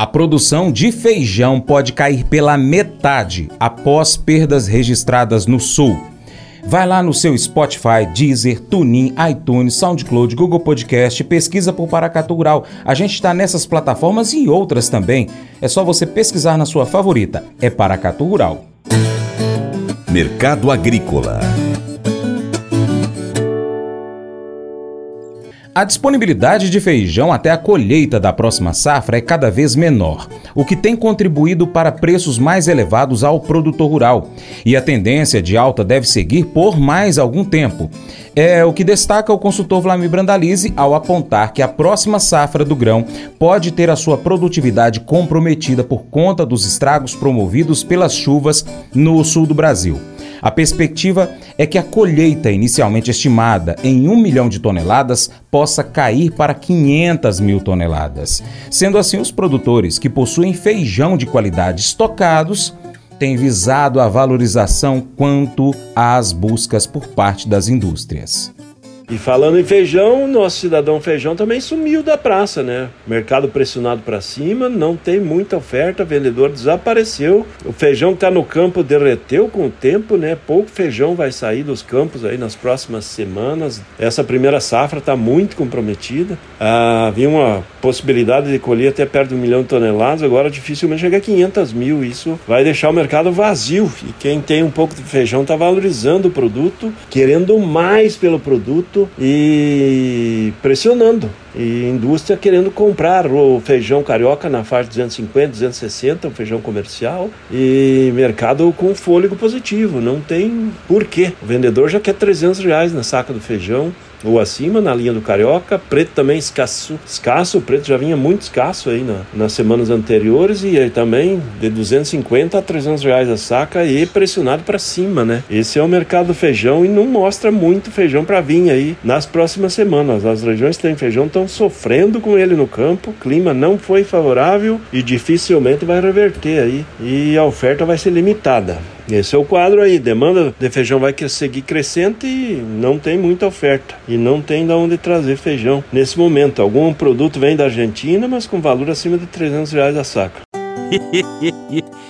A produção de feijão pode cair pela metade após perdas registradas no sul. Vai lá no seu Spotify, Deezer, TuneIn, iTunes, SoundCloud, Google Podcast, pesquisa por Paracatu Rural. A gente está nessas plataformas e outras também. É só você pesquisar na sua favorita. É Paracatu Rural. Mercado Agrícola A disponibilidade de feijão até a colheita da próxima safra é cada vez menor, o que tem contribuído para preços mais elevados ao produtor rural. E a tendência de alta deve seguir por mais algum tempo. É o que destaca o consultor Vlamir Brandalize ao apontar que a próxima safra do grão pode ter a sua produtividade comprometida por conta dos estragos promovidos pelas chuvas no sul do Brasil. A perspectiva é que a colheita inicialmente estimada em 1 milhão de toneladas possa cair para 500 mil toneladas. Sendo assim, os produtores que possuem feijão de qualidade estocados têm visado a valorização quanto às buscas por parte das indústrias. E falando em feijão, nosso cidadão feijão também sumiu da praça, né? Mercado pressionado para cima, não tem muita oferta, vendedor desapareceu. O feijão que está no campo derreteu com o tempo, né? Pouco feijão vai sair dos campos aí nas próximas semanas. Essa primeira safra está muito comprometida. Ah, havia uma possibilidade de colher até perto de um milhão de toneladas, agora dificilmente chega a 500 mil. Isso vai deixar o mercado vazio. E quem tem um pouco de feijão está valorizando o produto, querendo mais pelo produto e pressionando e indústria querendo comprar o feijão carioca na faixa 250, 260, o feijão comercial, e mercado com fôlego positivo, não tem porquê. O vendedor já quer 300 reais na saca do feijão, ou acima na linha do carioca, preto também escasso, escasso, o preto já vinha muito escasso aí na, nas semanas anteriores e aí também de 250 a 300 reais a saca e pressionado para cima, né? Esse é o mercado do feijão e não mostra muito feijão para vir aí nas próximas semanas. As regiões que têm feijão estão sofrendo com ele no campo, o clima não foi favorável e dificilmente vai reverter aí. E a oferta vai ser limitada. Esse é o quadro aí. Demanda de feijão vai seguir crescente e não tem muita oferta. E não tem de onde trazer feijão nesse momento. Algum produto vem da Argentina, mas com valor acima de 300 reais a saca.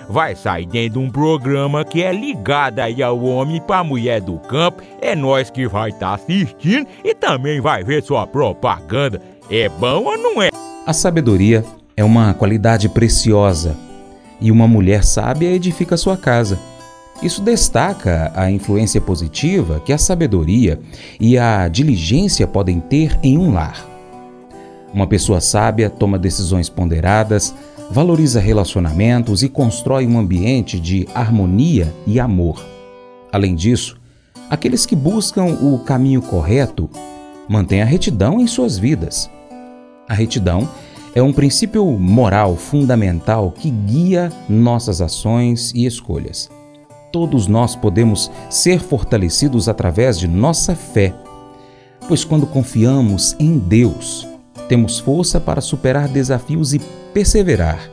vai sair dentro de um programa que é ligado aí ao homem para mulher do campo. É nós que vai estar tá assistindo e também vai ver sua propaganda. É bom ou não é? A sabedoria é uma qualidade preciosa e uma mulher sábia edifica sua casa. Isso destaca a influência positiva que a sabedoria e a diligência podem ter em um lar. Uma pessoa sábia toma decisões ponderadas, valoriza relacionamentos e constrói um ambiente de harmonia e amor. Além disso, aqueles que buscam o caminho correto mantêm a retidão em suas vidas. A retidão é um princípio moral fundamental que guia nossas ações e escolhas. Todos nós podemos ser fortalecidos através de nossa fé, pois quando confiamos em Deus, temos força para superar desafios e perseverar.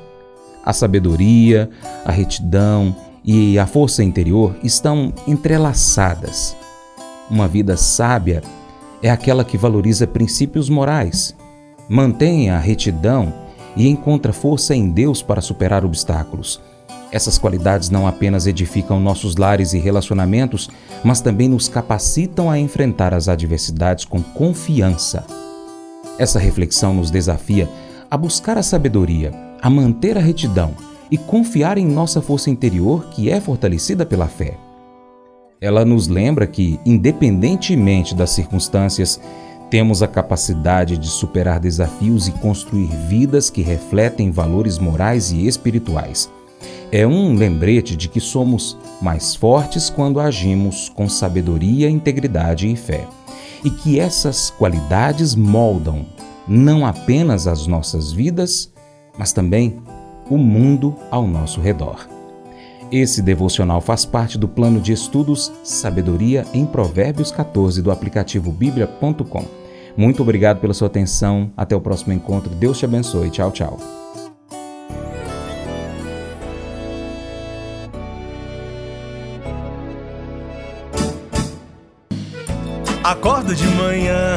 A sabedoria, a retidão e a força interior estão entrelaçadas. Uma vida sábia é aquela que valoriza princípios morais, mantém a retidão e encontra força em Deus para superar obstáculos. Essas qualidades não apenas edificam nossos lares e relacionamentos, mas também nos capacitam a enfrentar as adversidades com confiança. Essa reflexão nos desafia a buscar a sabedoria, a manter a retidão e confiar em nossa força interior que é fortalecida pela fé. Ela nos lembra que, independentemente das circunstâncias, temos a capacidade de superar desafios e construir vidas que refletem valores morais e espirituais. É um lembrete de que somos mais fortes quando agimos com sabedoria, integridade e fé e que essas qualidades moldam não apenas as nossas vidas, mas também o mundo ao nosso redor. Esse devocional faz parte do plano de estudos Sabedoria em Provérbios 14 do aplicativo bíblia.com. Muito obrigado pela sua atenção. Até o próximo encontro. Deus te abençoe. Tchau, tchau. Acordo de manhã